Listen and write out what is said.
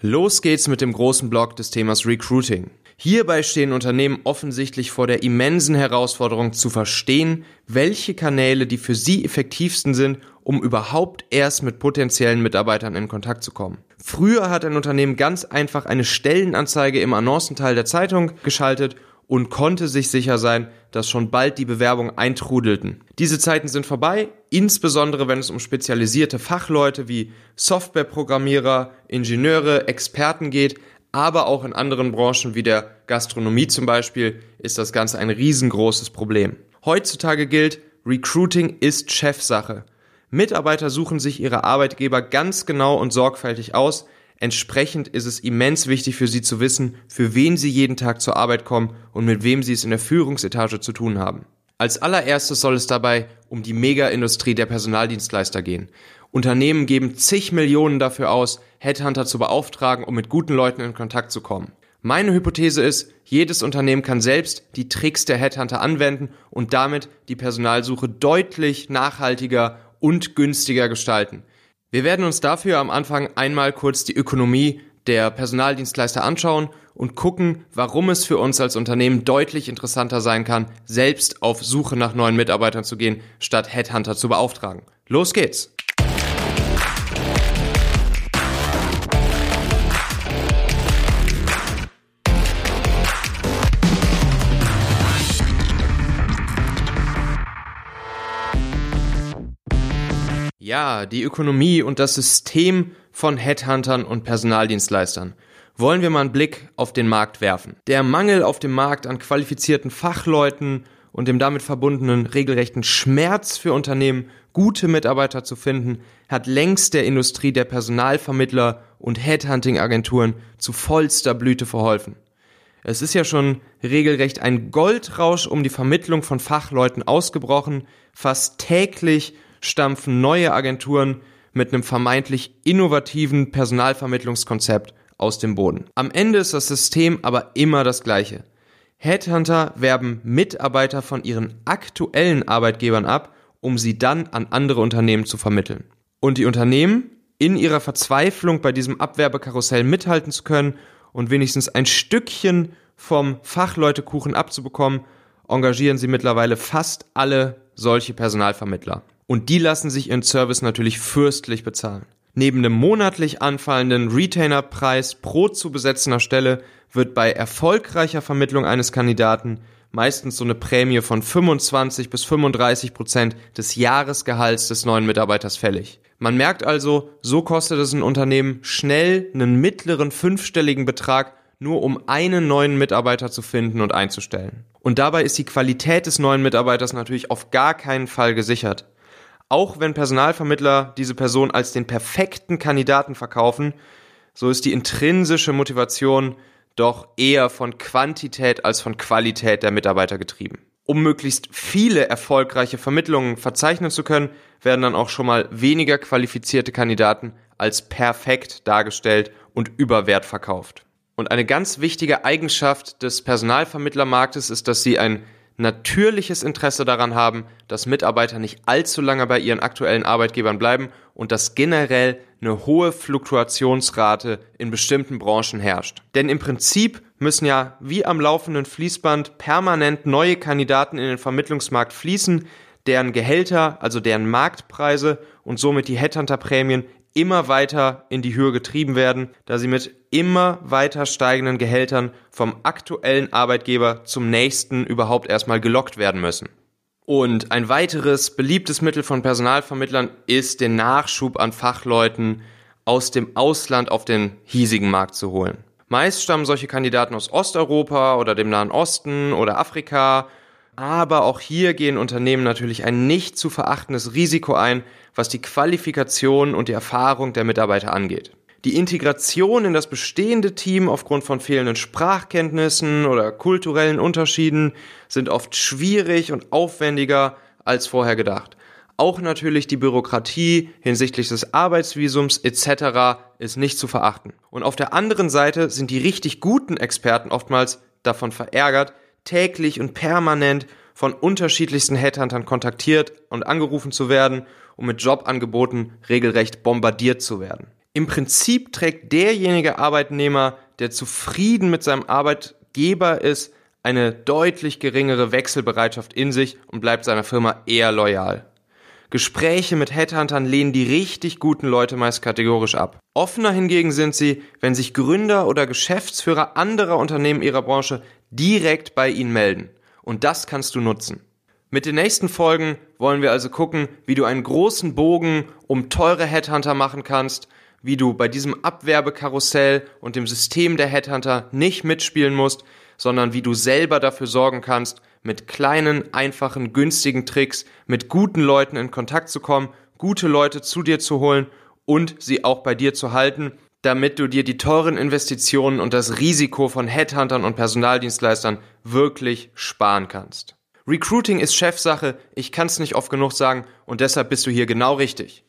Los geht's mit dem großen Block des Themas Recruiting. Hierbei stehen Unternehmen offensichtlich vor der immensen Herausforderung zu verstehen, welche Kanäle die für sie effektivsten sind, um überhaupt erst mit potenziellen Mitarbeitern in Kontakt zu kommen. Früher hat ein Unternehmen ganz einfach eine Stellenanzeige im Annoncenteil der Zeitung geschaltet und konnte sich sicher sein, dass schon bald die Bewerbungen eintrudelten. Diese Zeiten sind vorbei, insbesondere wenn es um spezialisierte Fachleute wie Softwareprogrammierer, Ingenieure, Experten geht, aber auch in anderen Branchen wie der Gastronomie zum Beispiel ist das Ganze ein riesengroßes Problem. Heutzutage gilt, Recruiting ist Chefsache. Mitarbeiter suchen sich ihre Arbeitgeber ganz genau und sorgfältig aus, Entsprechend ist es immens wichtig für Sie zu wissen, für wen Sie jeden Tag zur Arbeit kommen und mit wem Sie es in der Führungsetage zu tun haben. Als allererstes soll es dabei um die Mega-Industrie der Personaldienstleister gehen. Unternehmen geben zig Millionen dafür aus, Headhunter zu beauftragen, um mit guten Leuten in Kontakt zu kommen. Meine Hypothese ist, jedes Unternehmen kann selbst die Tricks der Headhunter anwenden und damit die Personalsuche deutlich nachhaltiger und günstiger gestalten. Wir werden uns dafür am Anfang einmal kurz die Ökonomie der Personaldienstleister anschauen und gucken, warum es für uns als Unternehmen deutlich interessanter sein kann, selbst auf Suche nach neuen Mitarbeitern zu gehen, statt Headhunter zu beauftragen. Los geht's! Ja, die Ökonomie und das System von Headhuntern und Personaldienstleistern. Wollen wir mal einen Blick auf den Markt werfen. Der Mangel auf dem Markt an qualifizierten Fachleuten und dem damit verbundenen regelrechten Schmerz für Unternehmen, gute Mitarbeiter zu finden, hat längst der Industrie der Personalvermittler und Headhunting-Agenturen zu vollster Blüte verholfen. Es ist ja schon regelrecht ein Goldrausch um die Vermittlung von Fachleuten ausgebrochen. Fast täglich stampfen neue Agenturen mit einem vermeintlich innovativen Personalvermittlungskonzept aus dem Boden. Am Ende ist das System aber immer das gleiche. Headhunter werben Mitarbeiter von ihren aktuellen Arbeitgebern ab, um sie dann an andere Unternehmen zu vermitteln. Und die Unternehmen, in ihrer Verzweiflung bei diesem Abwerbekarussell mithalten zu können und wenigstens ein Stückchen vom Fachleutekuchen abzubekommen, engagieren sie mittlerweile fast alle solche Personalvermittler. Und die lassen sich ihren Service natürlich fürstlich bezahlen. Neben dem monatlich anfallenden Retainerpreis pro zu besetzender Stelle wird bei erfolgreicher Vermittlung eines Kandidaten meistens so eine Prämie von 25 bis 35 Prozent des Jahresgehalts des neuen Mitarbeiters fällig. Man merkt also, so kostet es ein Unternehmen schnell einen mittleren fünfstelligen Betrag, nur um einen neuen Mitarbeiter zu finden und einzustellen. Und dabei ist die Qualität des neuen Mitarbeiters natürlich auf gar keinen Fall gesichert. Auch wenn Personalvermittler diese Person als den perfekten Kandidaten verkaufen, so ist die intrinsische Motivation doch eher von Quantität als von Qualität der Mitarbeiter getrieben. Um möglichst viele erfolgreiche Vermittlungen verzeichnen zu können, werden dann auch schon mal weniger qualifizierte Kandidaten als perfekt dargestellt und überwert verkauft. Und eine ganz wichtige Eigenschaft des Personalvermittlermarktes ist, dass sie ein natürliches Interesse daran haben, dass Mitarbeiter nicht allzu lange bei ihren aktuellen Arbeitgebern bleiben und dass generell eine hohe Fluktuationsrate in bestimmten Branchen herrscht. Denn im Prinzip müssen ja wie am laufenden Fließband permanent neue Kandidaten in den Vermittlungsmarkt fließen, deren Gehälter, also deren Marktpreise und somit die Headhunter-Prämien immer weiter in die Höhe getrieben werden, da sie mit immer weiter steigenden Gehältern vom aktuellen Arbeitgeber zum nächsten überhaupt erstmal gelockt werden müssen. Und ein weiteres beliebtes Mittel von Personalvermittlern ist, den Nachschub an Fachleuten aus dem Ausland auf den hiesigen Markt zu holen. Meist stammen solche Kandidaten aus Osteuropa oder dem Nahen Osten oder Afrika aber auch hier gehen Unternehmen natürlich ein nicht zu verachtendes Risiko ein, was die Qualifikation und die Erfahrung der Mitarbeiter angeht. Die Integration in das bestehende Team aufgrund von fehlenden Sprachkenntnissen oder kulturellen Unterschieden sind oft schwierig und aufwendiger als vorher gedacht. Auch natürlich die Bürokratie hinsichtlich des Arbeitsvisums etc. ist nicht zu verachten. Und auf der anderen Seite sind die richtig guten Experten oftmals davon verärgert, täglich und permanent von unterschiedlichsten Headhuntern kontaktiert und angerufen zu werden, um mit Jobangeboten regelrecht bombardiert zu werden. Im Prinzip trägt derjenige Arbeitnehmer, der zufrieden mit seinem Arbeitgeber ist, eine deutlich geringere Wechselbereitschaft in sich und bleibt seiner Firma eher loyal. Gespräche mit Headhuntern lehnen die richtig guten Leute meist kategorisch ab. Offener hingegen sind sie, wenn sich Gründer oder Geschäftsführer anderer Unternehmen ihrer Branche direkt bei ihnen melden. Und das kannst du nutzen. Mit den nächsten Folgen wollen wir also gucken, wie du einen großen Bogen um teure Headhunter machen kannst, wie du bei diesem Abwerbekarussell und dem System der Headhunter nicht mitspielen musst, sondern wie du selber dafür sorgen kannst, mit kleinen, einfachen, günstigen Tricks mit guten Leuten in Kontakt zu kommen, gute Leute zu dir zu holen und sie auch bei dir zu halten, damit du dir die teuren Investitionen und das Risiko von Headhuntern und Personaldienstleistern wirklich sparen kannst. Recruiting ist Chefsache, ich kann es nicht oft genug sagen und deshalb bist du hier genau richtig.